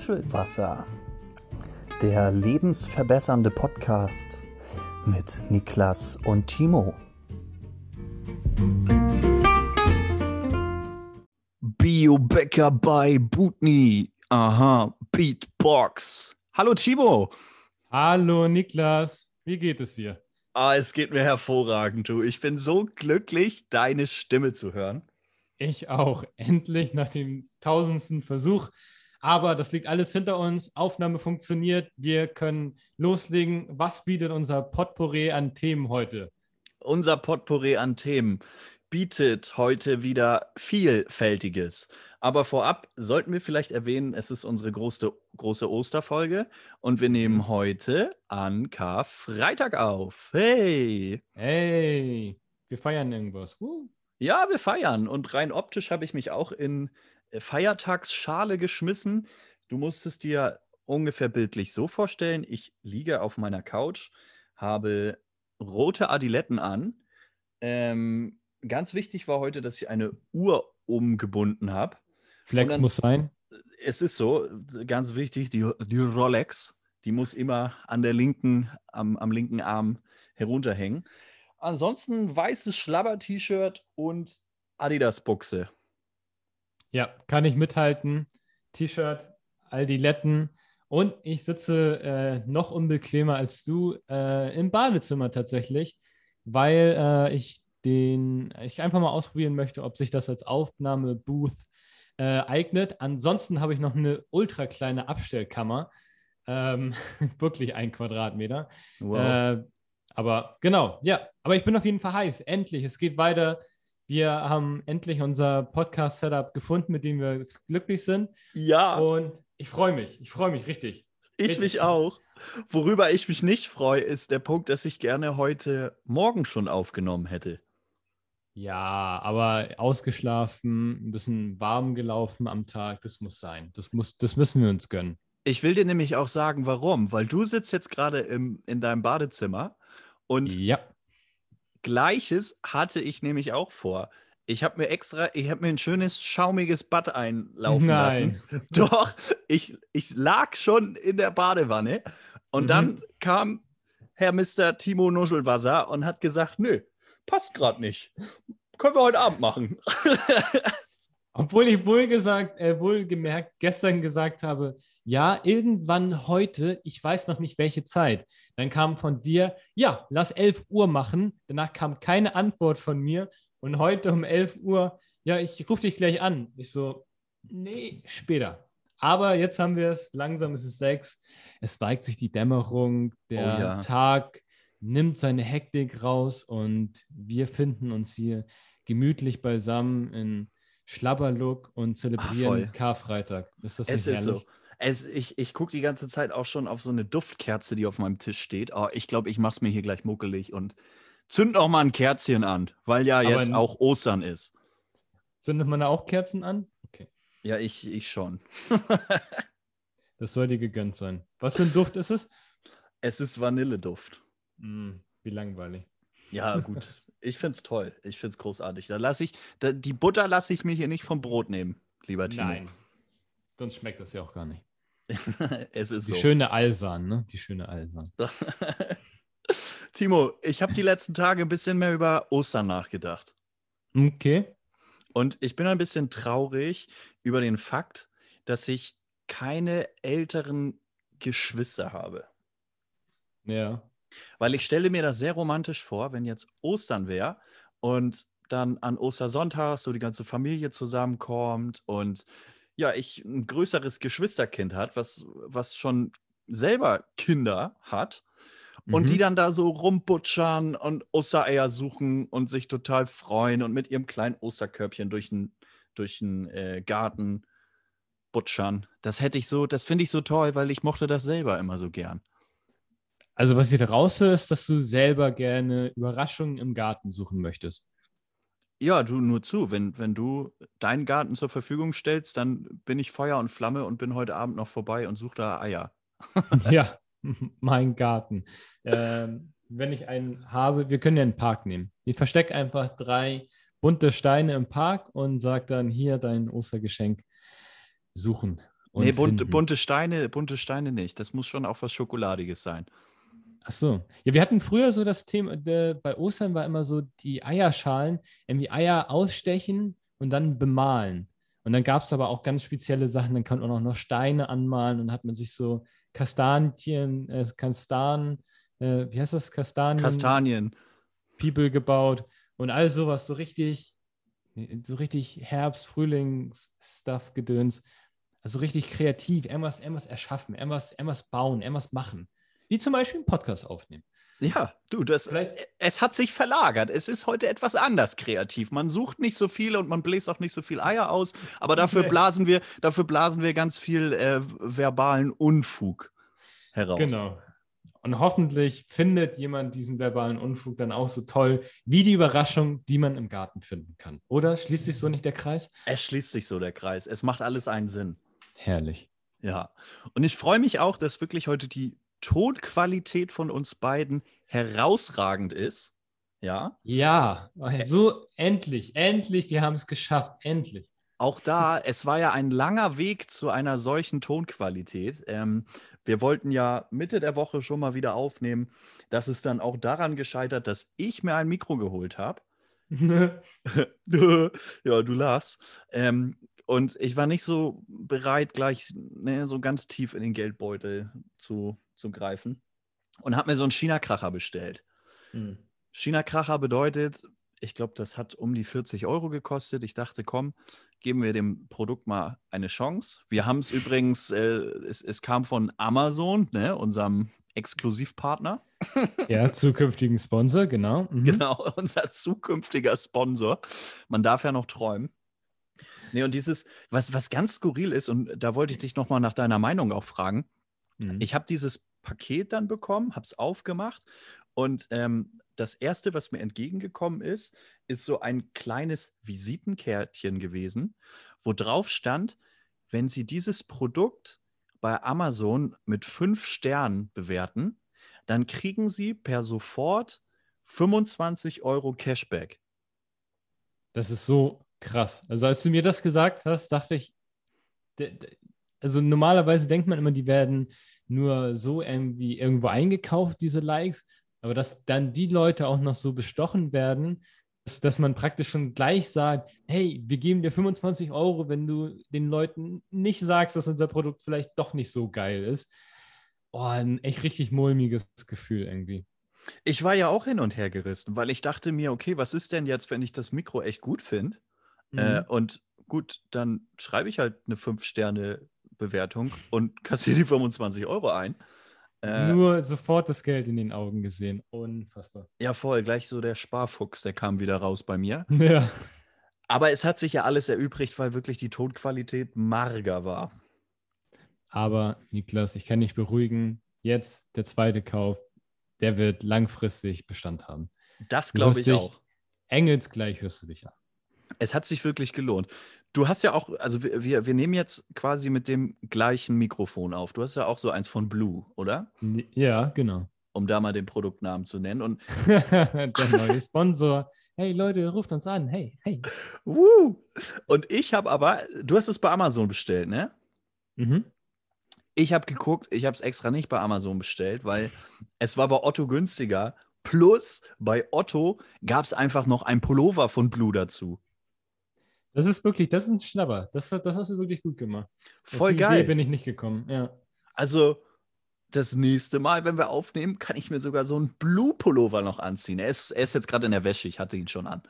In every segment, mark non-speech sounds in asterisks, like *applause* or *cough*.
Nuschelwasser, der lebensverbessernde Podcast mit Niklas und Timo. Biobäcker bei Butni. Aha, Beatbox. Hallo Timo. Hallo Niklas, wie geht es dir? Ah, es geht mir hervorragend, du. Ich bin so glücklich, deine Stimme zu hören. Ich auch. Endlich nach dem tausendsten Versuch. Aber das liegt alles hinter uns. Aufnahme funktioniert. Wir können loslegen. Was bietet unser Potpourri an Themen heute? Unser Potpourri an Themen bietet heute wieder vielfältiges. Aber vorab sollten wir vielleicht erwähnen, es ist unsere große, große Osterfolge und wir nehmen mhm. heute an Karfreitag auf. Hey! Hey! Wir feiern irgendwas. Uh. Ja, wir feiern. Und rein optisch habe ich mich auch in Feiertagsschale geschmissen. Du musstest dir ungefähr bildlich so vorstellen, ich liege auf meiner Couch, habe rote Adiletten an, ähm, ganz wichtig war heute, dass ich eine Uhr umgebunden habe. Flex dann, muss sein. Es ist so, ganz wichtig, die, die Rolex, die muss immer an der linken, am, am linken Arm herunterhängen. Ansonsten weißes Schlabber-T-Shirt und Adidas-Buchse. Ja, kann ich mithalten. T-Shirt, Aldiletten und ich sitze äh, noch unbequemer als du äh, im Badezimmer tatsächlich, weil äh, ich den ich einfach mal ausprobieren möchte, ob sich das als Aufnahmebooth äh, eignet. Ansonsten habe ich noch eine ultra kleine Abstellkammer. Ähm, *laughs* wirklich ein Quadratmeter. Wow. Äh, aber genau, ja. Aber ich bin auf jeden Fall heiß. Endlich, es geht weiter. Wir haben endlich unser Podcast-Setup gefunden, mit dem wir glücklich sind. Ja. Und ich freue mich. Ich freue mich richtig. Ich richtig. mich auch. Worüber ich mich nicht freue, ist der Punkt, dass ich gerne heute Morgen schon aufgenommen hätte. Ja, aber ausgeschlafen, ein bisschen warm gelaufen am Tag, das muss sein. Das, muss, das müssen wir uns gönnen. Ich will dir nämlich auch sagen, warum. Weil du sitzt jetzt gerade in deinem Badezimmer und ja. Gleiches hatte ich nämlich auch vor. Ich habe mir extra, ich habe mir ein schönes schaumiges Bad einlaufen Nein. lassen. *laughs* Doch, ich, ich lag schon in der Badewanne und mhm. dann kam Herr Mr. Timo Nuschelwasser und hat gesagt, nö, passt gerade nicht. Können wir heute Abend machen. *laughs* Obwohl ich wohl gesagt, äh, wohl gemerkt, gestern gesagt habe, ja, irgendwann heute, ich weiß noch nicht welche Zeit. Dann kam von dir, ja, lass 11 Uhr machen. Danach kam keine Antwort von mir. Und heute um 11 Uhr, ja, ich rufe dich gleich an. Ich so, nee, später. Aber jetzt haben wir es, langsam ist es sechs. Es weigt sich die Dämmerung, der oh ja. Tag nimmt seine Hektik raus und wir finden uns hier gemütlich beisammen in Schlabberlook und zelebrieren Ach, Karfreitag. Ist das es ist so. Es, ich ich gucke die ganze Zeit auch schon auf so eine Duftkerze, die auf meinem Tisch steht. Oh, ich glaube, ich mache es mir hier gleich muckelig und zünd auch mal ein Kerzchen an, weil ja Aber jetzt auch Ostern ist. Zündet man da auch Kerzen an? Okay. Ja, ich, ich schon. *laughs* das soll dir gegönnt sein. Was für ein Duft ist es? Es ist Vanilleduft. Mm, wie langweilig. Ja, gut. *laughs* Ich finde es toll. Ich finde es großartig. Da lasse ich, da, die Butter lasse ich mir hier nicht vom Brot nehmen, lieber Timo. Nein. Sonst schmeckt das ja auch gar nicht. *laughs* es ist die so. Die schöne Alsan, ne? Die schöne Alsan. *laughs* Timo, ich habe die letzten Tage ein bisschen mehr über Ostern nachgedacht. Okay. Und ich bin ein bisschen traurig über den Fakt, dass ich keine älteren Geschwister habe. Ja. Weil ich stelle mir das sehr romantisch vor, wenn jetzt Ostern wäre und dann an Ostersonntag so die ganze Familie zusammenkommt und ja, ich ein größeres Geschwisterkind hat, was, was schon selber Kinder hat mhm. und die mhm. dann da so rumbutschern und Ostereier suchen und sich total freuen und mit ihrem kleinen Osterkörbchen durch den durch äh, Garten butschern. Das hätte ich so, das finde ich so toll, weil ich mochte das selber immer so gern. Also, was ich da raushöre, ist, dass du selber gerne Überraschungen im Garten suchen möchtest. Ja, du nur zu. Wenn, wenn du deinen Garten zur Verfügung stellst, dann bin ich Feuer und Flamme und bin heute Abend noch vorbei und suche da Eier. *laughs* ja, *laughs* mein Garten. Ähm, wenn ich einen habe, wir können ja einen Park nehmen. Ich verstecke einfach drei bunte Steine im Park und sage dann hier dein Ostergeschenk suchen. und Nee, bunte, bunte Steine, bunte Steine nicht. Das muss schon auch was Schokoladiges sein. Ach so. Ja, wir hatten früher so das Thema, äh, bei Ostern war immer so die Eierschalen, irgendwie Eier ausstechen und dann bemalen. Und dann gab es aber auch ganz spezielle Sachen, dann konnte man auch noch Steine anmalen und hat man sich so Kastanien, äh, Kastanen, äh, wie heißt das, Kastanien? Kastanien. People gebaut und all sowas, so richtig, so richtig Herbst, Frühlings-Stuff gedöns. Also richtig kreativ, irgendwas, irgendwas erschaffen, irgendwas, irgendwas bauen, irgendwas machen. Wie zum Beispiel einen Podcast aufnehmen. Ja, du, das, Vielleicht- es hat sich verlagert. Es ist heute etwas anders kreativ. Man sucht nicht so viel und man bläst auch nicht so viel Eier aus, aber dafür blasen wir, dafür blasen wir ganz viel äh, verbalen Unfug heraus. Genau. Und hoffentlich findet jemand diesen verbalen Unfug dann auch so toll wie die Überraschung, die man im Garten finden kann. Oder schließt sich so nicht der Kreis? Es schließt sich so der Kreis. Es macht alles einen Sinn. Herrlich. Ja. Und ich freue mich auch, dass wirklich heute die Tonqualität von uns beiden herausragend ist. Ja. Ja, so endlich, endlich, wir haben es geschafft, endlich. Auch da, es war ja ein langer Weg zu einer solchen Tonqualität. Ähm, wir wollten ja Mitte der Woche schon mal wieder aufnehmen. Das ist dann auch daran gescheitert, dass ich mir ein Mikro geholt habe. *laughs* *laughs* ja, du lachst. Ähm, und ich war nicht so bereit, gleich ne, so ganz tief in den Geldbeutel zu, zu greifen. Und habe mir so einen China-Kracher bestellt. Hm. China-Kracher bedeutet, ich glaube, das hat um die 40 Euro gekostet. Ich dachte, komm, geben wir dem Produkt mal eine Chance. Wir haben es *laughs* übrigens, äh, es, es kam von Amazon, ne, unserem Exklusivpartner. Ja, zukünftigen Sponsor, genau. Mhm. Genau, *laughs* unser zukünftiger Sponsor. Man darf ja noch träumen. Nee, und dieses, was, was ganz skurril ist, und da wollte ich dich nochmal nach deiner Meinung auch fragen. Mhm. Ich habe dieses Paket dann bekommen, habe es aufgemacht und ähm, das erste, was mir entgegengekommen ist, ist so ein kleines Visitenkärtchen gewesen, wo drauf stand, wenn Sie dieses Produkt bei Amazon mit fünf Sternen bewerten, dann kriegen Sie per sofort 25 Euro Cashback. Das ist so krass. Also als du mir das gesagt hast, dachte ich, also normalerweise denkt man immer, die werden nur so irgendwie irgendwo eingekauft, diese Likes, aber dass dann die Leute auch noch so bestochen werden, dass, dass man praktisch schon gleich sagt, hey, wir geben dir 25 Euro, wenn du den Leuten nicht sagst, dass unser Produkt vielleicht doch nicht so geil ist. Oh, ein echt richtig mulmiges Gefühl irgendwie. Ich war ja auch hin und her gerissen, weil ich dachte mir, okay, was ist denn jetzt, wenn ich das Mikro echt gut finde? Äh, Mhm. und gut, dann schreibe ich halt eine 5-Sterne-Bewertung und *laughs* kassiere die 25 Euro ein. Äh, Nur sofort das Geld in den Augen gesehen. Unfassbar. ja, voll, gleich so der Sparfuchs, der kam wieder raus bei mir. *laughs* Ja. Aber es hat sich ja alles erübrigt, weil wirklich die Tonqualität marger war. Aber Niklas, ich kann dich beruhigen. Jetzt der zweite Kauf, der wird langfristig Bestand haben. Das glaube ich dich- auch. Engelsgleich hörst du dich an. Es hat sich wirklich gelohnt. Du hast ja auch, also wir, wir, nehmen jetzt quasi mit dem gleichen Mikrofon auf. Du hast ja auch so eins von Blue, oder? Ja, genau. Um da mal den Produktnamen zu nennen. Und *laughs* der neue Sponsor. Hey Leute, ruft uns an. Hey, hey. Woo! Und ich habe aber, du hast es bei Amazon bestellt, ne? Mhm. Ich habe geguckt, ich habe es extra nicht bei Amazon bestellt, weil es war bei Otto günstiger. Plus bei Otto gab es einfach noch ein Pullover von Blue dazu. Das ist wirklich, das ist ein Schnapper. Das, das hast du wirklich gut gemacht. Auf Voll die Idee geil. bin ich nicht gekommen. Ja. Also das nächste Mal, wenn wir aufnehmen, kann ich mir sogar so einen Blue-Pullover noch anziehen. Er ist, er ist jetzt gerade in der Wäsche, ich hatte ihn schon an.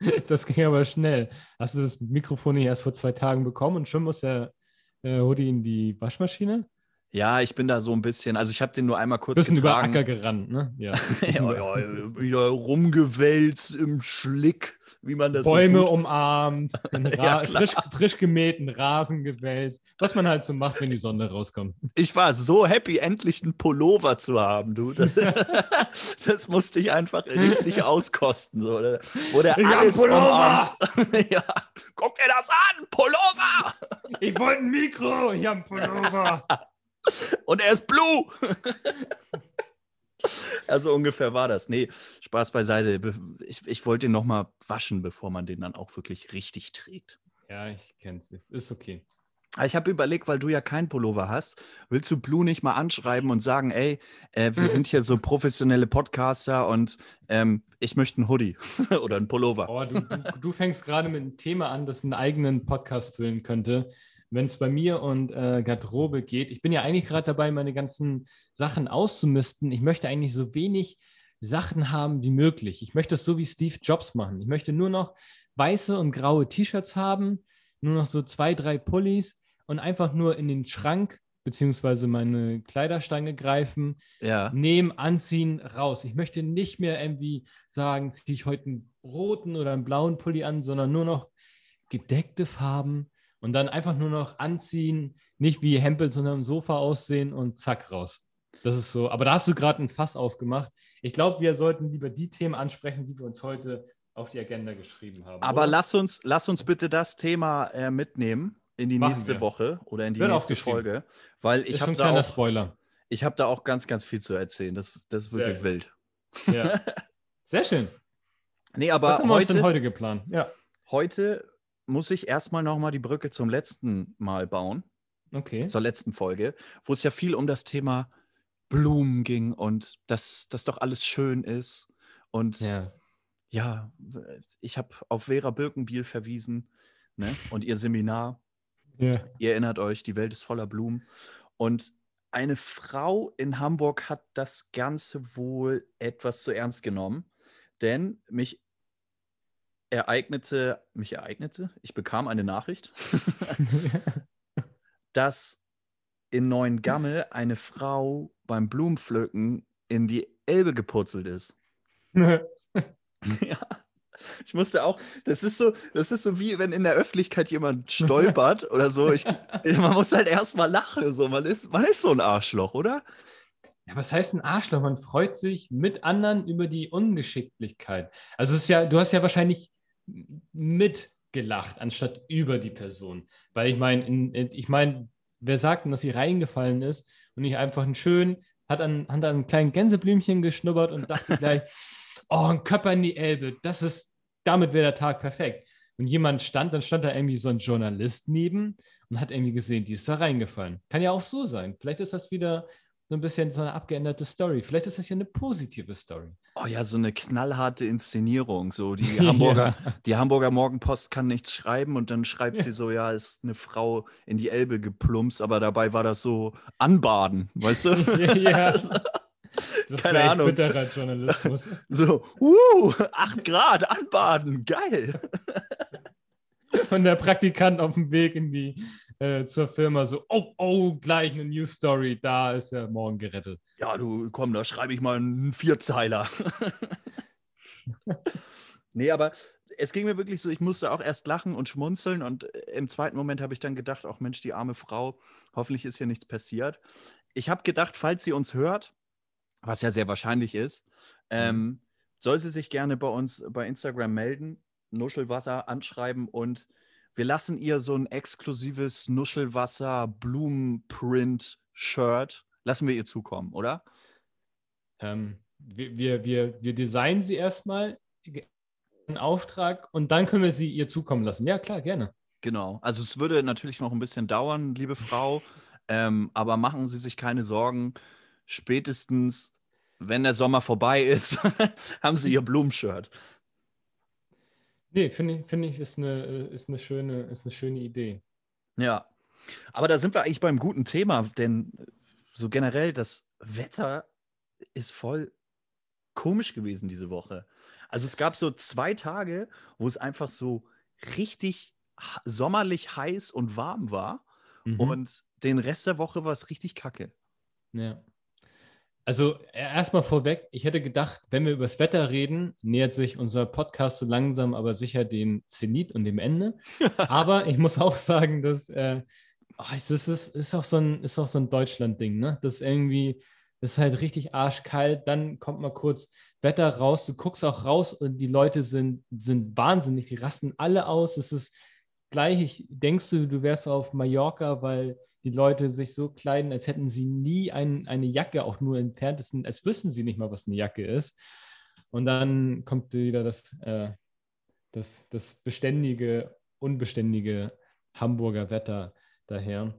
*laughs* Das ging aber schnell. Hast du das Mikrofon nicht erst vor zwei Tagen bekommen und schon muss der äh, Hoodie in die Waschmaschine? Ja, ich bin da so ein bisschen, also ich habe den nur einmal kurz Bisschen über getragen. Acker gerannt, ne? Ja. *laughs* ja, ja, wieder rumgewälzt im Schlick, wie man das Bäume so umarmt, *laughs* Ja, frisch, frisch gemähten Rasen gewälzt, was man halt so macht, wenn die Sonne rauskommt. Ich war so happy, endlich einen Pullover zu haben, du. Das, *laughs* das musste ich einfach richtig auskosten. So. Wurde alles umarmt. ja. Guck dir das an, Pullover! Ich wollte ein Mikro, ich habe einen Pullover. Und er ist blue! *laughs* also ungefähr war das. Nee, Spaß beiseite. Be- Ich, ich wollte ihn nochmal waschen, bevor man den dann auch wirklich richtig trägt. Ja, ich kenn's. Es ist okay. Ah, Ich habe überlegt, weil du ja keinen Pullover hast, willst du Blue nicht mal anschreiben und sagen, ey, äh, wir sind hier so professionelle Podcaster und ähm, ich möchte einen Hoodie *laughs* oder einen Pullover. Oh, du, du, du fängst gerade mit einem Thema an, das einen eigenen Podcast füllen könnte. Wenn es bei mir und äh, Garderobe geht, ich bin ja eigentlich gerade dabei, meine ganzen Sachen auszumisten. Ich möchte eigentlich so wenig Sachen haben wie möglich. Ich möchte es so wie Steve Jobs machen. Ich möchte nur noch weiße und graue T-Shirts haben, nur noch so zwei, drei Pullis und einfach nur in den Schrank beziehungsweise meine Kleiderstange greifen, Ja. nehmen, anziehen, raus. Ich möchte nicht mehr irgendwie sagen, ziehe ich heute einen roten oder einen blauen Pulli an, sondern nur noch gedeckte Farben und dann einfach nur noch anziehen, nicht wie Hempel, sondern am Sofa aussehen und zack, raus. Das ist so. Aber da hast du gerade ein Fass aufgemacht. Ich glaube, wir sollten lieber die Themen ansprechen, die wir uns heute auf die Agenda geschrieben haben. Aber oder? lass uns, lass uns bitte das Thema äh, mitnehmen in die Machen nächste wir. Woche oder in die Wird nächste. Folge, weil ich habe da, auch- Spoiler. ich hab da auch ganz, ganz viel zu erzählen. Das, das ist Sehr wirklich gut. wild. Ja. *laughs* Sehr schön. Nee, Was aber haben wir uns denn heute, heute geplant? Ja, heute muss ich erstmal nochmal die Brücke zum letzten Mal bauen. okay. zur letzten Folge, wo es ja viel um das Thema Blumen ging und dass das doch alles schön ist. Und ja, Ja. ich habe auf Vera Birkenbiel verwiesen ne? und ihr Seminar. ja. Ihr erinnert euch, die Welt ist voller Blumen. Und eine Frau in Hamburg hat das Ganze wohl etwas zu ernst genommen, denn mich ereignete, mich ereignete, ich bekam eine Nachricht, *laughs* dass in Neuengamme eine Frau beim Blumenpflücken in die Elbe gepurzelt ist. *laughs* ja. Ich musste auch, das ist so, das ist so wie wenn in der Öffentlichkeit jemand stolpert oder so. Ich, *laughs* man muss halt erstmal lachen. So. Man, ist, man ist so ein Arschloch, oder? Ja, was heißt ein Arschloch? Man freut sich mit anderen über die Ungeschicklichkeit. Also es ist ja, du hast ja wahrscheinlich mitgelacht, anstatt über die Person. Weil ich meine, in- in- ich meine, wer sagt denn, dass sie reingefallen ist und nicht einfach einen schönen, hat an, hat an einem kleinen Gänseblümchen geschnuppert und dachte *laughs* gleich, oh, ein Körper in die Elbe, das ist, damit wäre der Tag perfekt. Und jemand stand, dann stand da irgendwie so ein Journalist neben und hat irgendwie gesehen, die ist da reingefallen. Kann ja auch so sein. Vielleicht ist das wieder so ein bisschen so eine abgeänderte Story. Vielleicht ist das ja eine positive Story. Oh ja, so eine knallharte Inszenierung. So die *laughs* Hamburger, Ja. die Hamburger Morgenpost kann nichts schreiben und dann schreibt Ja. sie so, ja, es ist eine Frau in die Elbe geplumpst, aber dabei war das so anbaden, weißt du? *laughs* ja. *laughs* Das Keine Ahnung. bitterer Journalismus. So, uh, 8 Grad, anbaden, geil. Und der Praktikant auf dem Weg in die, äh, zur Firma so, oh, oh, gleich eine News Story, da ist er morgen gerettet. Ja, du, komm, da schreibe ich mal einen Vierzeiler. *laughs* nee, aber es ging mir wirklich so, ich musste auch erst lachen und schmunzeln und äh, im zweiten Moment habe ich dann gedacht, ach Mensch, die arme Frau, hoffentlich ist hier nichts passiert. Ich habe gedacht, falls sie uns hört, was ja sehr wahrscheinlich ist, ähm, soll sie sich gerne bei uns bei Instagram melden, Nuschelwasser anschreiben und wir lassen ihr so ein exklusives Nuschelwasser Blumenprint-Shirt, lassen wir ihr zukommen, oder? Ähm, wir, wir, wir, wir designen sie erstmal in Auftrag und dann können wir sie ihr zukommen lassen. Ja, klar, gerne. Genau. Also es würde natürlich noch ein bisschen dauern, liebe Frau, *laughs* ähm, aber machen Sie sich keine Sorgen. Spätestens, wenn der Sommer vorbei ist, *laughs* haben Sie Ihr Blumenshirt. Nee, finde ich, finde ich, ist eine, ist, eine schöne, ist eine schöne Idee. Ja. Aber da sind wir eigentlich beim guten Thema, denn so generell das Wetter ist voll komisch gewesen diese Woche. Also es gab so zwei Tage, wo es einfach so richtig sommerlich heiß und warm war. Mhm. Und den Rest der Woche war es richtig kacke. Ja. Also e- erstmal vorweg, ich hätte gedacht, wenn wir über das Wetter reden, nähert sich unser Podcast so langsam aber sicher dem Zenit und dem Ende. *laughs* aber ich muss auch sagen, dass äh, ach, es ist, es ist auch so ein, ist auch so ein Deutschland-Ding, ne? Das ist irgendwie, das ist halt richtig arschkalt, dann kommt mal kurz Wetter raus, du guckst auch raus und die Leute sind, sind wahnsinnig, die rasten alle aus. Es ist gleich, ich, denkst du, du wärst auf Mallorca, weil die Leute sich so kleiden, als hätten sie nie ein, eine Jacke, auch nur entferntesten, als wüssten sie nicht mal, was eine Jacke ist. Und dann kommt wieder das, äh, das, das beständige, unbeständige Hamburger Wetter. daher.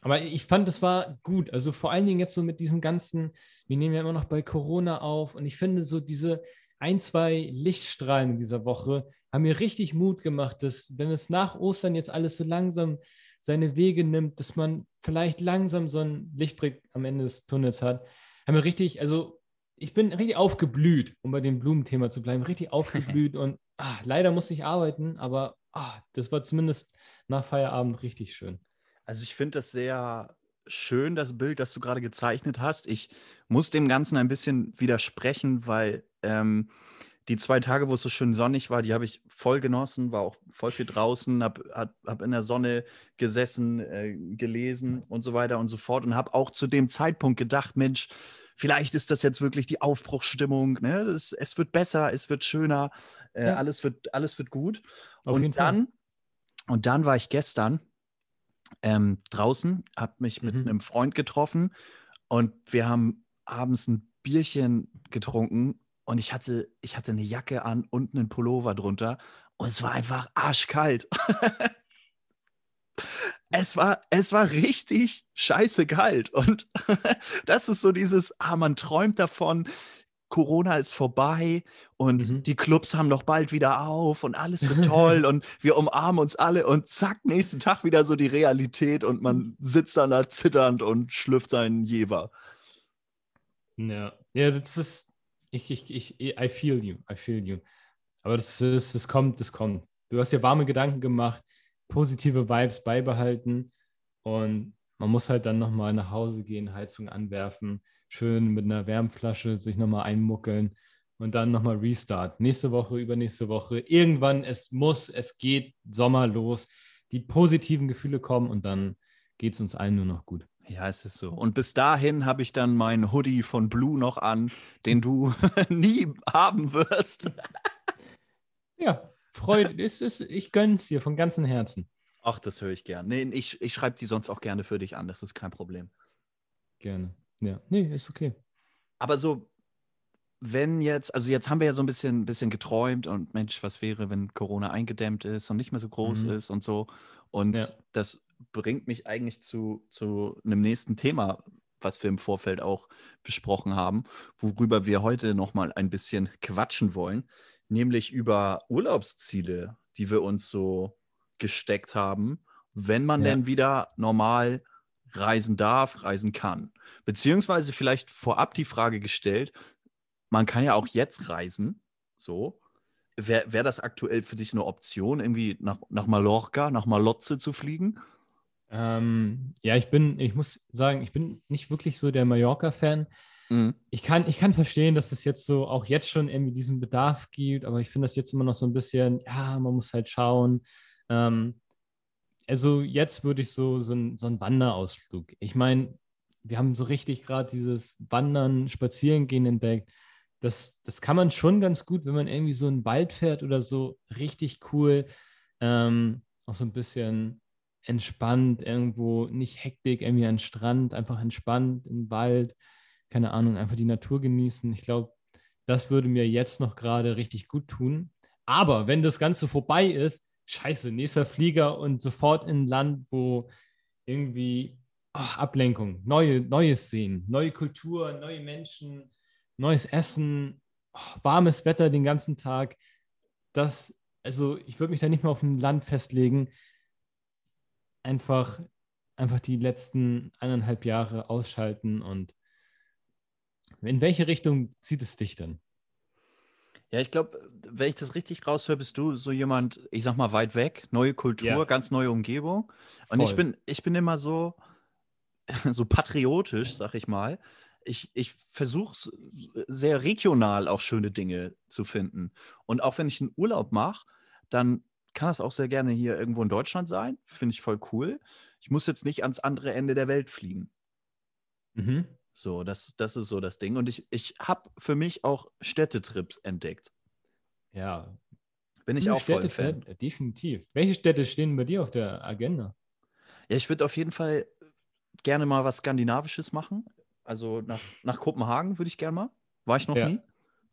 Aber ich fand, es war gut. Also vor allen Dingen jetzt so mit diesem ganzen, wir nehmen ja immer noch bei Corona auf und ich finde so diese ein, zwei Lichtstrahlen in dieser Woche haben mir richtig Mut gemacht, dass wenn es nach Ostern jetzt alles so langsam seine Wege nimmt, dass man vielleicht langsam so ein Lichtblick am Ende des Tunnels hat. Haben wir richtig, also ich bin richtig aufgeblüht, um bei dem Blumenthema zu bleiben, richtig aufgeblüht *laughs* und ah, leider musste ich arbeiten, aber ah, das war zumindest nach Feierabend richtig schön. Also ich finde das sehr schön, das Bild, das du gerade gezeichnet hast. Ich muss dem Ganzen ein bisschen widersprechen, weil ähm, die zwei Tage, wo es so schön sonnig war, die habe ich voll genossen, war auch voll viel draußen, habe hab, hab in der Sonne gesessen, äh, gelesen und so weiter und so fort und habe auch zu dem Zeitpunkt gedacht, Mensch, vielleicht ist das jetzt wirklich die Aufbruchsstimmung, ne? Das, es wird besser, es wird schöner, äh, ja. alles, wird, alles wird gut. Auf und dann, und dann war ich gestern ähm, draußen, habe mich mit mhm. einem Freund getroffen und wir haben abends ein Bierchen getrunken und ich hatte, ich hatte eine Jacke an und einen Pullover drunter und es war einfach arschkalt. *laughs* es war, es war richtig scheiße kalt. Und *laughs* das ist so dieses, ah, man träumt davon, Corona ist vorbei und mhm. die Clubs haben noch bald wieder auf und alles wird *laughs* toll und wir umarmen uns alle und zack, nächsten Tag wieder so die Realität und man sitzt dann da zitternd und schlüpft seinen Jever. Ja, ja, das ist, ich, ich, ich, I feel you, I feel you. Aber das, ist, das kommt, das kommt. Du hast dir warme Gedanken gemacht, positive Vibes beibehalten und man muss halt dann nochmal nach Hause gehen, Heizung anwerfen, schön mit einer Wärmflasche sich nochmal einmuckeln und dann nochmal Restart. Nächste Woche, übernächste Woche. Irgendwann, es muss, es geht Sommer los. Die positiven Gefühle kommen und dann geht es uns allen nur noch gut. Ja, es ist so. Und bis dahin habe ich dann meinen Hoodie von Blue noch an, den du *laughs* nie haben wirst. *laughs* ja, Freude, ist, ist, ich es dir von ganzem Herzen. Ach, das höre ich gern. Nee, ich, ich schreibe die sonst auch gerne für dich an, das ist kein Problem. Gerne. Ja, nee, ist okay. Aber so, wenn jetzt, also jetzt haben wir ja so ein bisschen, bisschen geträumt und Mensch, was wäre, wenn Corona eingedämmt ist und nicht mehr so groß mhm. ist und so. Und ja. das bringt mich eigentlich zu, zu einem nächsten Thema, was wir im Vorfeld auch besprochen haben, worüber wir heute nochmal ein bisschen quatschen wollen, nämlich über Urlaubsziele, die wir uns so gesteckt haben, wenn man ja. denn wieder normal reisen darf, reisen kann. Beziehungsweise vielleicht vorab die Frage gestellt, man kann ja auch jetzt reisen, so. Wäre wär das aktuell für dich eine Option, irgendwie nach, nach Mallorca, nach Malotze zu fliegen? Ähm, ja, ich bin, ich muss sagen, ich bin nicht wirklich so der Mallorca-Fan. Mhm. Ich, kann, ich kann verstehen, dass es jetzt so auch jetzt schon irgendwie diesen Bedarf gibt, aber ich finde das jetzt immer noch so ein bisschen, ja, man muss halt schauen. Ähm, also jetzt würde ich so, so, ein, so einen Wanderausflug. Ich meine, wir haben so richtig gerade dieses Wandern, Spazierengehen entdeckt. Das, das kann man schon ganz gut, wenn man irgendwie so einen Wald fährt oder so, richtig cool. Ähm, auch so ein bisschen entspannt irgendwo, nicht Hektik, irgendwie an den Strand, einfach entspannt im Wald, keine Ahnung, einfach die Natur genießen. Ich glaube, das würde mir jetzt noch gerade richtig gut tun. Aber wenn das Ganze vorbei ist, scheiße, nächster Flieger und sofort in ein Land, wo irgendwie oh, Ablenkung, neue, Neues sehen, neue Kultur, neue Menschen, neues Essen, oh, warmes Wetter den ganzen Tag. Das, also ich würde mich da nicht mehr auf ein Land festlegen einfach, einfach die letzten eineinhalb Jahre ausschalten und in welche Richtung zieht es dich denn? Ja, ich glaube, wenn ich das richtig raushöre, bist du so jemand, ich sag mal, weit weg, neue Kultur, ja. ganz neue Umgebung. Und ich bin, ich bin immer so, *laughs* so patriotisch, sag ich mal. Ich, ich versuche sehr regional auch schöne Dinge zu finden. Und auch wenn ich einen Urlaub mache, dann kann das auch sehr gerne hier irgendwo in Deutschland sein. Finde ich voll cool. Ich muss jetzt nicht ans andere Ende der Welt fliegen. Mhm. So, das, das ist so das Ding. Und ich, ich habe für mich auch Städtetrips entdeckt. Ja. Bin ich auch Städte voll Fan. Definitiv. Welche Städte stehen bei dir auf der Agenda? Ja, ich würde auf jeden Fall gerne mal was Skandinavisches machen. Also nach, nach Kopenhagen würde ich gerne mal. War ich noch ja. nie.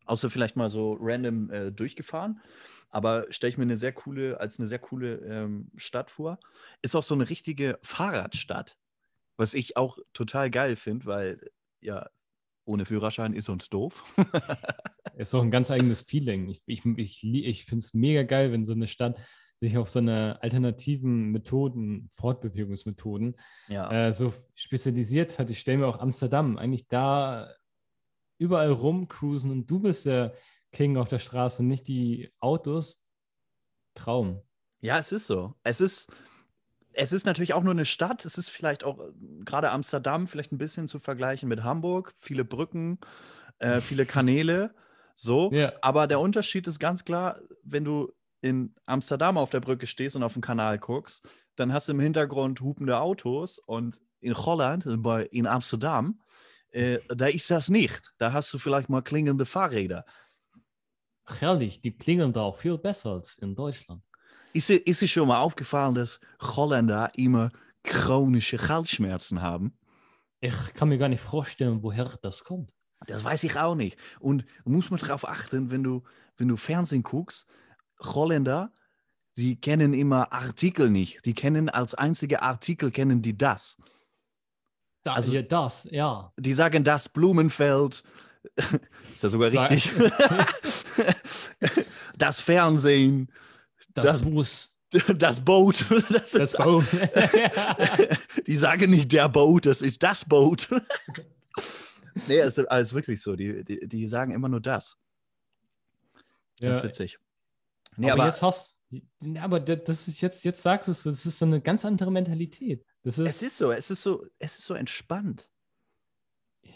Außer vielleicht mal so random äh, durchgefahren. Aber stelle ich mir eine sehr coole, als eine sehr coole ähm, Stadt vor. Ist auch so eine richtige Fahrradstadt. Was ich auch total geil finde, weil ja, ohne Führerschein ist uns doof. *laughs* ist auch ein ganz eigenes Feeling. Ich, ich, ich, ich finde es mega geil, wenn so eine Stadt sich auf so eine alternativen Methoden, Fortbewegungsmethoden, Ja. äh, so spezialisiert hat. Ich stelle mir auch Amsterdam eigentlich da überall rumcruisen und du bist der King auf der Straße, nicht die Autos. Traum. Ja, es ist so. Es ist, es ist natürlich auch nur eine Stadt. Es ist vielleicht auch äh, gerade Amsterdam vielleicht ein bisschen zu vergleichen mit Hamburg. Viele Brücken, äh, viele Kanäle. So. *laughs* Ja. Aber der Unterschied ist ganz klar, wenn du in Amsterdam auf der Brücke stehst und auf den Kanal guckst, dann hast du im Hintergrund hupende Autos und in Holland, bei, in Amsterdam, äh, da ist das nicht. Da hast du vielleicht mal klingende Fahrräder. Herrlich, die klingeln da auch viel besser als in Deutschland. Ist ist dir schon mal aufgefallen, dass Holländer immer chronische Halsschmerzen haben? Ich kann mir gar nicht vorstellen, woher das kommt. Das weiß ich auch nicht. Und du musst mal darauf achten, wenn du, wenn du Fernsehen guckst, Holländer, die kennen immer Artikel nicht. Die kennen als einzige Artikel, kennen die das. Da, Also- ja, das, ja. Die sagen das Blumenfeld. *laughs* Ist ja sogar richtig. *laughs* das Fernsehen, Das, Das- Bus, *laughs* das Boot. Das das ist, Boot. die sagen nicht der Boot, das ist das Boot. nee, es ist alles wirklich so. Die, die, die sagen immer nur das. Ganz Ja, witzig. Nee, aber, aber, jetzt hast aber da- das ist jetzt, jetzt sagst du es, das ist so eine ganz andere Mentalität. Ist, es ist so, es ist so, es ist so entspannt.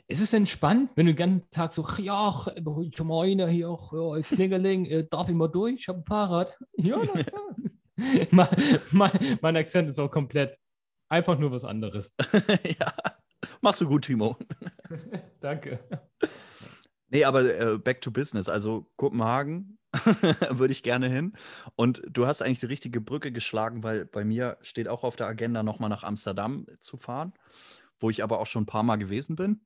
es ist entspannt, wenn du den ganzen Tag so, ja, ach, schon mal einer hier, ja, Klingeling, äh, darf ich mal durch? Ich habe ein Fahrrad. *laughs* Ja, na klar. *laughs* mein, mein, mein Akzent ist auch komplett einfach nur was anderes. *laughs* ja. Machst du gut, Timo. Danke. Nee, aber äh, back to business. Also Kopenhagen *laughs* würde ich gerne hin. Und du hast eigentlich die richtige Brücke geschlagen, weil bei mir steht auch auf der Agenda, nochmal nach Amsterdam zu fahren, wo ich aber auch schon ein paar Mal gewesen bin.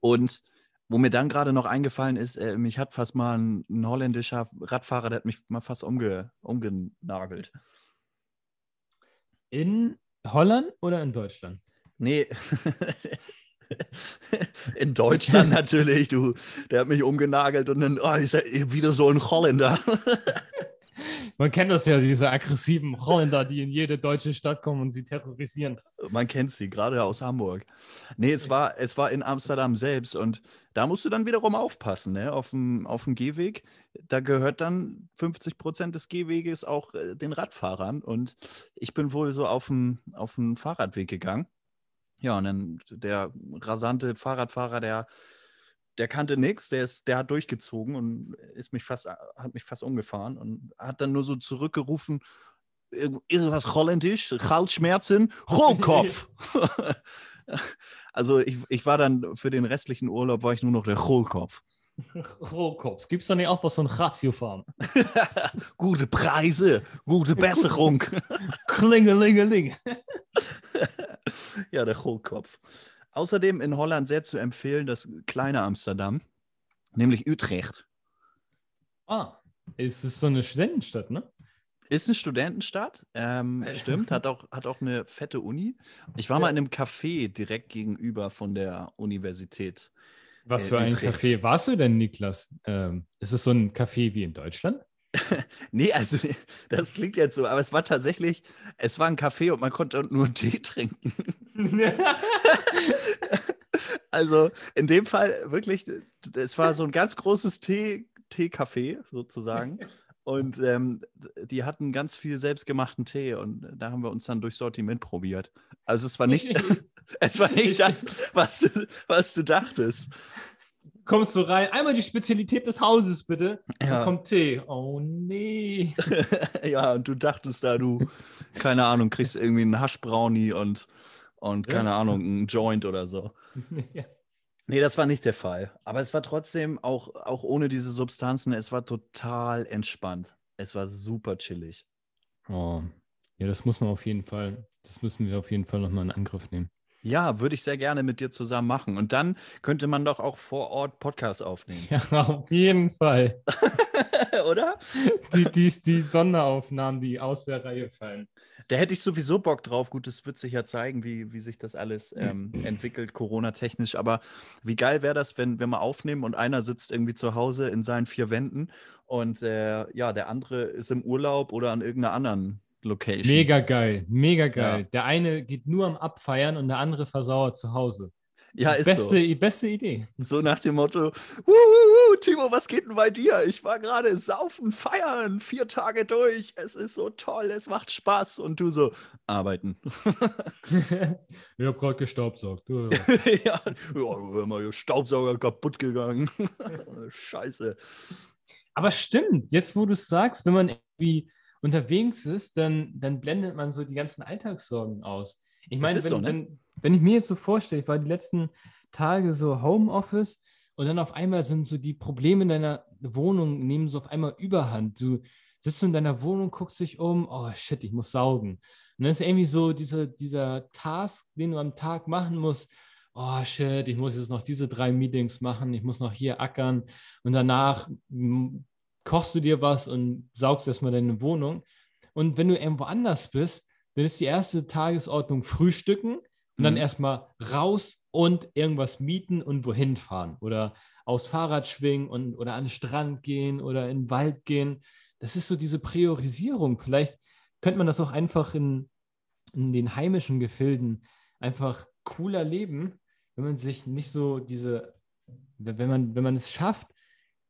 Und wo mir dann gerade noch eingefallen ist, äh, mich hat fast mal ein, ein holländischer Radfahrer, der hat mich mal fast umge, umgenagelt. In Holland oder in Deutschland? Nee. *laughs* *laughs* In Deutschland natürlich, du. Der hat mich umgenagelt und dann, oh, ist er wieder so ein Holländer. *laughs* Man kennt das ja, diese aggressiven Holländer, die in jede deutsche Stadt kommen und sie terrorisieren. Man kennt sie, gerade aus Hamburg. Nee, es war, es war in Amsterdam selbst und da musst du dann wiederum aufpassen, ne? Auf dem, auf dem Gehweg. Da gehört dann 50 Prozent des Gehweges auch äh, den Radfahrern und ich bin wohl so auf den, auf den Fahrradweg gegangen. Ja, und dann der rasante Fahrradfahrer, der, der kannte nichts, der, ist, der hat durchgezogen und ist mich fast, hat mich fast umgefahren und hat dann nur so zurückgerufen, "Ir- irgendwas holländisch, Halsschmerzen, Hohlkopf. *laughs* also ich, ich war dann für den restlichen Urlaub, war ich nur noch der Hohlkopf. *laughs* Rohkops. Gibt es da nicht auch was ein Ratiofarm? *laughs* Gute Preise, gute Besserung. *laughs* Klingelingeling. ja, der Hohlkopf. Außerdem in Holland sehr zu empfehlen das kleine Amsterdam, nämlich Utrecht. Ah, es ist so eine Studentenstadt, ne? Ist eine Studentenstadt, ähm, Äh. stimmt, hat auch, hat auch eine fette Uni. Ich war mal in einem Café direkt gegenüber von der Universität. Was Äh, für ein Utrecht. Café warst du denn, Niklas? Ähm, ist es so ein Café wie in Deutschland? *laughs* Nee, also *laughs* das klingt jetzt so, aber es war tatsächlich, es war ein Café und man konnte nur einen Tee trinken. *laughs* Also in dem Fall wirklich, es war so ein ganz großes Tee, Teecafé sozusagen. Und ähm, die hatten ganz viel selbstgemachten Tee und da haben wir uns dann durch Sortiment probiert. Also es war nicht, es war nicht das, was du, was du dachtest. Kommst du rein? Einmal die Spezialität des Hauses, bitte. Ja. Dann kommt Tee. Oh nee. *laughs* ja, und du dachtest da, du, keine Ahnung, kriegst irgendwie einen Haschbrownie und, und Ja. keine Ahnung, einen Joint oder so. *laughs* ja. Nee, das war nicht der Fall. Aber es war trotzdem, auch, auch ohne diese Substanzen, es war total entspannt. Es war super chillig. Oh. ja, das muss man auf jeden Fall, das müssen wir auf jeden Fall nochmal in Angriff nehmen. Ja, würde ich sehr gerne mit dir zusammen machen. Und dann könnte man doch auch vor Ort Podcasts aufnehmen. Ja, *laughs* auf jeden Fall. *laughs* Oder? Die, die, die Sonderaufnahmen, die aus der Reihe fallen. Da hätte ich sowieso Bock drauf. Gut, es wird sich ja zeigen, wie, wie sich das alles ähm, entwickelt, Corona-technisch. Aber wie geil wäre das, wenn wir mal aufnehmen und einer sitzt irgendwie zu Hause in seinen vier Wänden und äh, ja, der andere ist im Urlaub oder an irgendeiner anderen Location. Mega geil, mega geil. Ja. Der eine geht nur am Abfeiern und der andere versauert zu Hause. Ja, ist beste, so. Beste Idee. So nach dem Motto, Wuhu, Timo, was geht denn bei dir? Ich war gerade saufen, feiern, vier Tage durch. Es ist so toll, es macht Spaß. Und du so, arbeiten. *laughs* ich habe gerade gestaubsaugt. *laughs* Ja, ja, hör mal, Staubsauger kaputt gegangen. *laughs* Scheiße. Aber stimmt, jetzt wo du es sagst, wenn man irgendwie unterwegs ist, dann, dann blendet man so die ganzen Alltagssorgen aus. Ich meine, wenn, so, ne? wenn, wenn ich mir jetzt so vorstelle, ich war die letzten Tage so Homeoffice und dann auf einmal sind so die Probleme in deiner Wohnung, nehmen so auf einmal überhand. Du sitzt in deiner Wohnung, guckst dich um, oh shit, ich muss saugen. Und dann ist irgendwie so dieser, dieser Task, den du am Tag machen musst, oh shit, ich muss jetzt noch diese drei Meetings machen, ich muss noch hier ackern und danach kochst du dir was und saugst erstmal deine Wohnung. Und wenn du irgendwo anders bist, dann ist die erste Tagesordnung Frühstücken und mhm. dann erstmal raus und irgendwas mieten und wohin fahren oder aus Fahrrad schwingen und, oder an den Strand gehen oder in den Wald gehen. Das ist so diese Priorisierung. Vielleicht könnte man das auch einfach in, in den heimischen Gefilden einfach cooler leben, wenn man sich nicht so diese, wenn man, wenn man es schafft,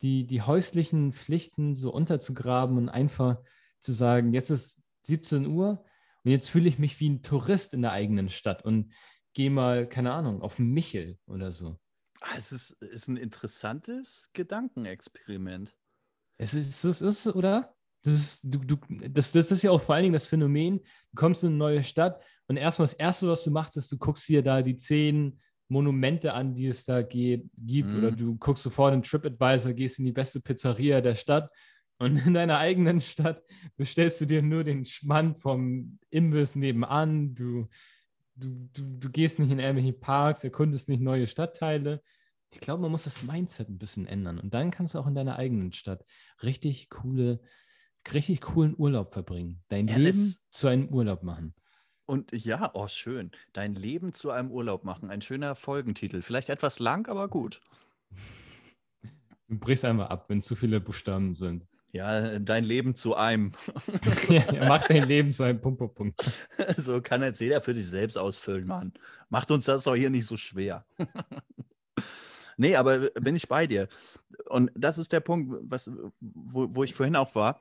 die, die häuslichen Pflichten so unterzugraben und einfach zu sagen, jetzt ist 17 Uhr und jetzt fühle ich mich wie ein Tourist in der eigenen Stadt und gehe mal, keine Ahnung, auf Michel oder so. Ah, es ist, ist ein interessantes Gedankenexperiment. Es ist, es ist oder? Das ist, du, du, das, das ist ja auch vor allen Dingen das Phänomen, du kommst in eine neue Stadt und erstmal das Erste, was du machst, ist, du guckst hier da die zehn Monumente an, die es da geht, gibt. Mhm. Oder du guckst sofort in TripAdvisor, gehst in die beste Pizzeria der Stadt und in deiner eigenen Stadt bestellst du dir nur den Schmand vom Imbiss nebenan. Du, du, du, du gehst nicht in irgendwelche Parks, erkundest nicht neue Stadtteile. Ich glaube, man muss das Mindset ein bisschen ändern. Und dann kannst du auch in deiner eigenen Stadt richtig coole, richtig coolen Urlaub verbringen. Dein ja, Leben zu einem Urlaub machen. Und ja, oh, schön. Dein Leben zu einem Urlaub machen. Ein schöner Folgentitel. Vielleicht etwas lang, aber gut. Du brichst einmal ab, wenn zu viele Buchstaben sind. Ja, dein Leben zu einem. *laughs* ja, mach dein Leben zu einem Punkt, Punkt, Punkt. *laughs* So kann jetzt jeder für sich selbst ausfüllen, Mann. Macht uns das doch hier nicht so schwer. *laughs* nee, aber bin ich bei dir. Und das ist der Punkt, was, wo, wo ich vorhin auch war.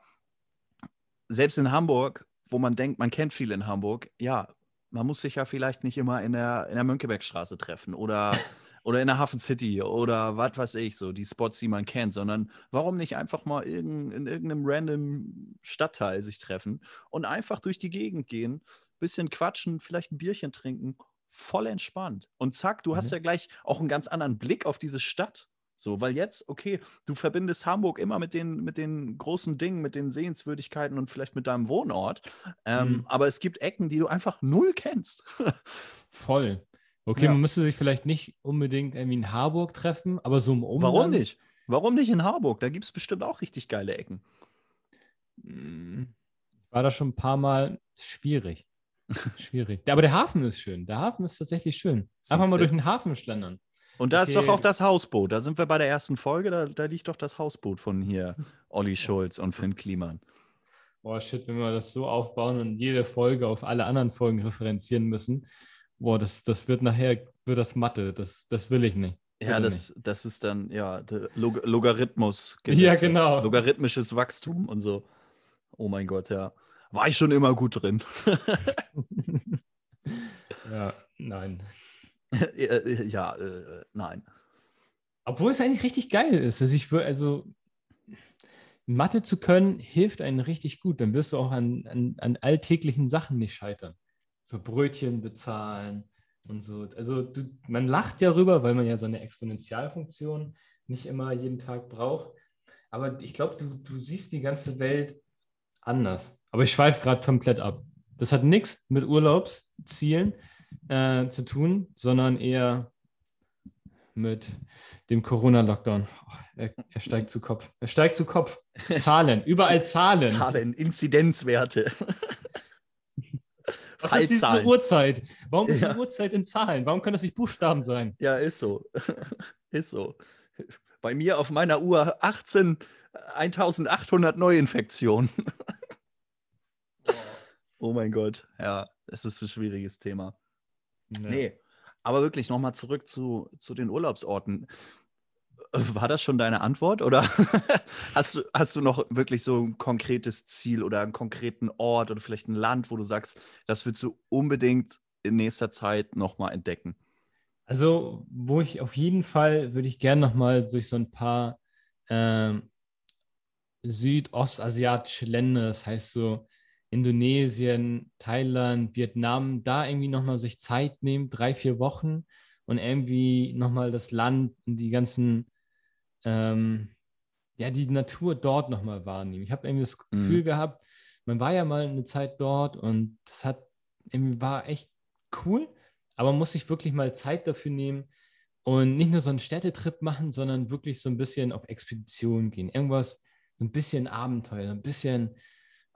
Selbst in Hamburg wo man denkt, man kennt viele in Hamburg, ja, man muss sich ja vielleicht nicht immer in der, in der Mönckebergstraße treffen oder, *laughs* oder in der Hafen City oder was weiß ich, so die Spots, die man kennt, sondern warum nicht einfach mal in, in irgendeinem random Stadtteil sich treffen und einfach durch die Gegend gehen, bisschen quatschen, vielleicht ein Bierchen trinken, voll entspannt. Und zack, du mhm. hast ja gleich auch einen ganz anderen Blick auf diese Stadt. So, weil jetzt, okay, du verbindest Hamburg immer mit den, mit den großen Dingen, mit den Sehenswürdigkeiten und vielleicht mit deinem Wohnort. Ähm, mhm. Aber es gibt Ecken, die du einfach null kennst. *laughs* Voll. Okay, ja. man müsste sich vielleicht nicht unbedingt irgendwie in Harburg treffen, aber so im Umland. Warum nicht? Warum nicht in Harburg? Da gibt es bestimmt auch richtig geile Ecken. Hm, war da schon ein paar Mal schwierig. schwierig. Aber der Hafen ist schön. Der Hafen ist tatsächlich schön. Einfach mal durch den Hafen schlendern. Und da okay. ist doch auch das Hausboot. Da sind wir bei der ersten Folge. Da, da liegt doch das Hausboot von hier, Olli Schulz und Finn Kliman. Boah, shit, wenn wir das so aufbauen und jede Folge auf alle anderen Folgen referenzieren müssen, boah, das, das wird nachher, wird das Mathe. Das, das will ich nicht. Ja, das, nicht. das ist dann, ja, Log Logarithmus. -Gesetze. *laughs* Ja, genau. Logarithmisches Wachstum und so. Oh mein Gott, ja. War ich schon immer gut drin. *laughs* ja, nein. Äh, äh, ja, äh, nein. Obwohl es eigentlich richtig geil ist. Also, ich, also Mathe zu können, hilft einem richtig gut. Dann wirst du auch an, an, an alltäglichen Sachen nicht scheitern. So Brötchen bezahlen und so. Also du, man lacht ja rüber, weil man ja so eine Exponentialfunktion nicht immer jeden Tag braucht. Aber ich glaube, du, du siehst die ganze Welt anders. Aber ich schweife gerade komplett ab. Das hat nichts mit Urlaubszielen äh, zu tun, sondern eher mit dem Corona-Lockdown. Oh, er, er, steigt zu Kopf. Er steigt zu Kopf. *laughs* Zahlen, überall Zahlen. Zahlen, Inzidenzwerte. *laughs* Was ist diese Uhrzeit? Warum ist ja. die Uhrzeit in Zahlen? Warum können das nicht Buchstaben sein? Ja, ist so. *laughs* ist so. Bei mir auf meiner Uhr 18, 1800 Neuinfektionen. oh mein Gott, ja, es ist ein schwieriges Thema. Nee. nee. Aber wirklich nochmal zurück zu, zu den Urlaubsorten. War das schon deine Antwort oder *laughs* hast, du, hast du noch wirklich so ein konkretes Ziel oder einen konkreten Ort oder vielleicht ein Land, wo du sagst, das willst du unbedingt in nächster Zeit nochmal entdecken? Also, wo ich auf jeden Fall würde ich gerne nochmal durch so ein paar äh, südostasiatische Länder, das heißt so Indonesien, Thailand, Vietnam, da irgendwie nochmal sich Zeit nehmen, drei, vier Wochen und irgendwie nochmal das Land und die ganzen, ähm, ja, die Natur dort nochmal wahrnehmen. Ich habe irgendwie das mhm. Gefühl mhm. gehabt, man war ja mal eine Zeit dort und das hat irgendwie war echt cool, aber man muss sich wirklich mal Zeit dafür nehmen und nicht nur so einen Städtetrip machen, sondern wirklich so ein bisschen auf Expedition gehen. Irgendwas, so ein bisschen Abenteuer, so ein bisschen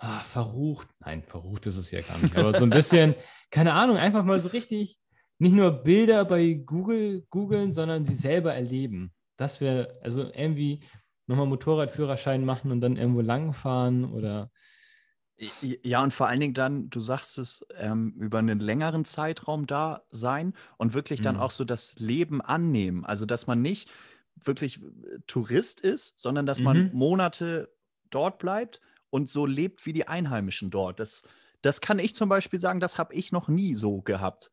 ah, verrucht. Nein, verrucht ist es ja gar nicht, aber so ein bisschen, *laughs* keine Ahnung, einfach mal so richtig nicht nur Bilder bei Google googeln, sondern sie selber erleben. Das wäre, also irgendwie nochmal Motorradführerschein machen und dann irgendwo langfahren oder. Ja, und vor allen Dingen dann, du sagst es, ähm, über einen längeren Zeitraum da sein und wirklich dann mhm. auch so das Leben annehmen. Also, dass man nicht wirklich Tourist ist, sondern dass mhm. man Monate dort bleibt und so lebt wie die Einheimischen dort. Das, das kann ich zum Beispiel sagen, das habe ich noch nie so gehabt,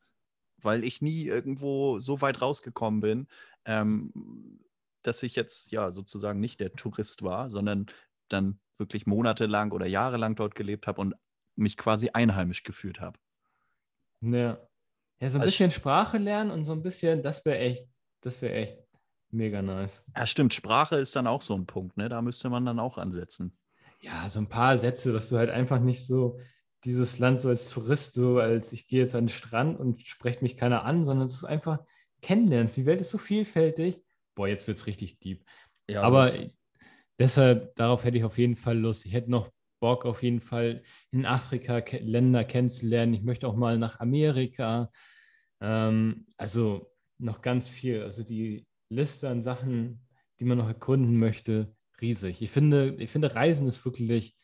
weil ich nie irgendwo so weit rausgekommen bin, ähm, dass ich jetzt ja sozusagen nicht der Tourist war, sondern dann wirklich monatelang oder jahrelang dort gelebt habe und mich quasi einheimisch gefühlt habe. Ja. ja, so ein also bisschen Sprache lernen und so ein bisschen, das wäre echt, das wäre echt mega nice. Ja, stimmt. Sprache ist dann auch so ein Punkt, ne? Da müsste man dann auch ansetzen ja, so ein paar Sätze, dass du halt einfach nicht so dieses Land so als Tourist, so als ich gehe jetzt an den Strand und spreche mich keiner an, sondern dass du einfach kennenlernst. Die Welt ist so vielfältig. Boah, jetzt wird es richtig deep. Ja, Aber deshalb, darauf hätte ich auf jeden Fall Lust. Ich hätte noch Bock, auf jeden Fall in Afrika Länder kennenzulernen. Ich möchte auch mal nach Amerika. Ähm, also noch ganz viel. Also die Liste an Sachen, die man noch erkunden möchte, riesig. Ich finde, ich finde, Reisen ist wirklich,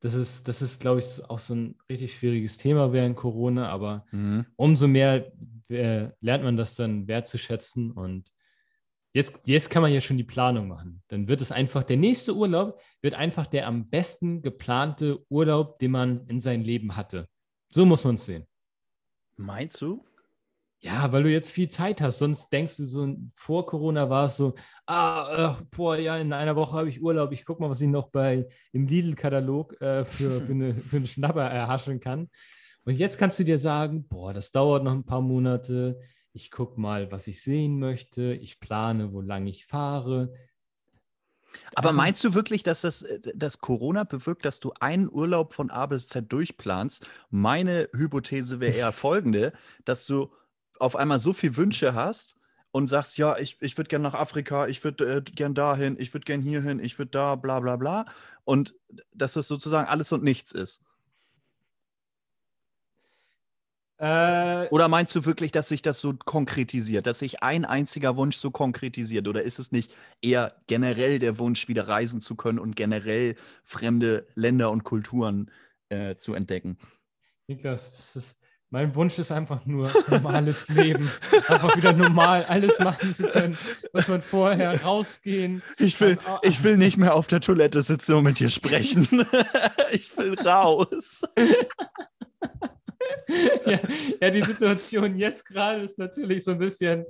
das ist, das ist, glaube ich, auch so ein richtig schwieriges Thema während Corona, aber mhm. umso mehr äh, lernt man das dann wertzuschätzen und jetzt, jetzt kann man ja schon die Planung machen. Dann wird es einfach, der nächste Urlaub wird einfach der am besten geplante Urlaub, den man in seinem Leben hatte. So muss man es sehen. Meinst du? Ja, weil du jetzt viel Zeit hast. Sonst denkst du so, vor Corona war es so, ah, äh, boah, ja, in einer Woche habe ich Urlaub. Ich gucke mal, was ich noch bei im Lidl-Katalog äh, für, für, *laughs* eine, für einen Schnapper erhaschen kann. Und jetzt kannst du dir sagen, boah, das dauert noch ein paar Monate. Ich gucke mal, was ich sehen möchte. Ich plane, wo lang ich fahre. Aber ähm, meinst du wirklich, dass das äh, dass Corona bewirkt, dass du einen Urlaub von A bis Z durchplanst? Meine Hypothese wäre eher *laughs* folgende, dass du auf einmal so viele Wünsche hast und sagst, ja, ich, ich würde gerne nach Afrika, ich würde äh, gern dahin, ich würde gern hierhin, ich würde da, bla bla bla. Und dass das sozusagen alles und nichts ist. Äh, Oder meinst du wirklich, dass sich das so konkretisiert, dass sich ein einziger Wunsch so konkretisiert? Oder ist es nicht eher generell der Wunsch, wieder reisen zu können und generell fremde Länder und Kulturen äh, zu entdecken? Niklas, das ist mein Wunsch ist einfach nur normales *laughs* Leben. Einfach wieder normal alles machen zu können, was man vorher rausgehen. Ich will, ich will nicht mehr auf der Toilette sitzen und mit dir sprechen. *laughs* ich will raus. *laughs* ja, ja, die Situation jetzt gerade ist natürlich so ein bisschen,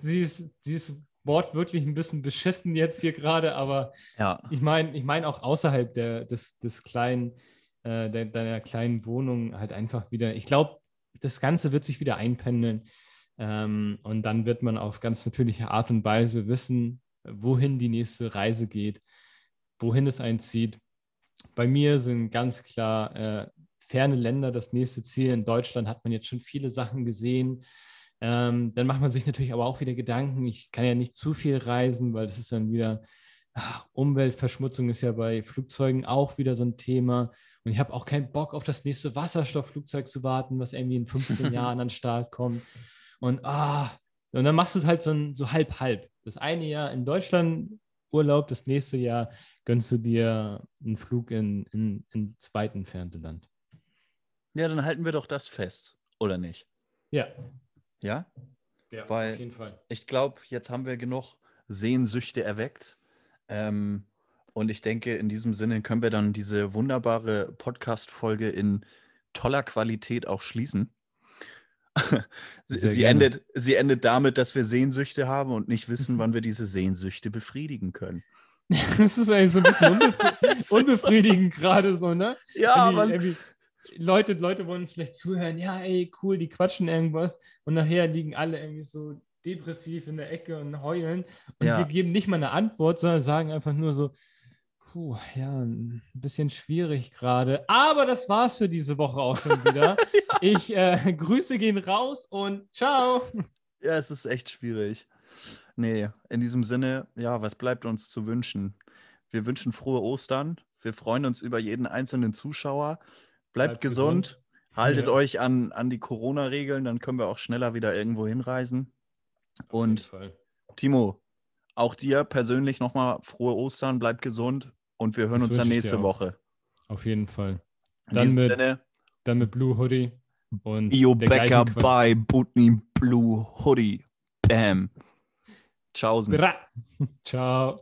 sie ist, sie ist wortwörtlich ein bisschen beschissen jetzt hier gerade, aber ja. ich meine ich mein auch außerhalb der, des, des kleinen äh, deiner kleinen Wohnung halt einfach wieder, ich glaube, das Ganze wird sich wieder einpendeln ähm, und dann wird man auf ganz natürliche Art und Weise wissen, wohin die nächste Reise geht, wohin es einen zieht. Bei mir sind ganz klar äh, ferne Länder das nächste Ziel. In Deutschland hat man jetzt schon viele Sachen gesehen. Ähm, dann macht man sich natürlich aber auch wieder Gedanken, ich kann ja nicht zu viel reisen, weil das ist dann wieder, ach, Umweltverschmutzung ist ja bei Flugzeugen auch wieder so ein Thema. Und ich habe auch keinen Bock auf das nächste Wasserstoffflugzeug zu warten, was irgendwie in 15 *laughs* Jahren an den Start kommt. Und, ah, und dann machst du es halt so, so halb halb. Das eine Jahr in Deutschland Urlaub, das nächste Jahr gönnst du dir einen Flug in, in, in zweit entfernte Land. Ja, dann halten wir doch das fest, oder nicht? Ja. Ja? Ja, Weil auf jeden Fall. ich glaube, jetzt haben wir genug Sehnsüchte erweckt. Ähm, und ich denke, in diesem Sinne können wir dann diese wunderbare Podcast-Folge in toller Qualität auch schließen. *laughs* sie, sie, endet, sie endet damit, dass wir Sehnsüchte haben und nicht wissen, wann wir diese Sehnsüchte befriedigen können. *laughs* Das ist eigentlich so ein bisschen unbefri Es *laughs* ist so- unbefriedigend gerade so, ne? Ja, irgendwie- Leute, Leute wollen uns vielleicht zuhören, ja, ey, cool, die quatschen irgendwas und nachher liegen alle irgendwie so depressiv in der Ecke und heulen und Ja. wir geben nicht mal eine Antwort, sondern sagen einfach nur so, puh, ja, ein bisschen schwierig gerade, aber das war's für diese Woche auch schon wieder. *laughs* Ich äh, Grüße gehen raus und ciao. Ja, es ist echt schwierig. Nee, in diesem Sinne, ja, was bleibt uns zu wünschen? Wir wünschen frohe Ostern. Wir freuen uns über jeden einzelnen Zuschauer. Bleibt, Bleibt gesund. gesund. Haltet Ja. euch an, an die Corona-Regeln, dann können wir auch schneller wieder irgendwo hinreisen. Und Auf. Timo, auch dir persönlich nochmal frohe Ostern, bleib gesund und wir hören Das uns dann nächste. Woche. Auf jeden Fall. In Dann mit- Sinne, Dann mit Blue Hoodie und Io Becker bei Butney Blue Hoodie. Bam. Tschaußen. *laughs* Ciao.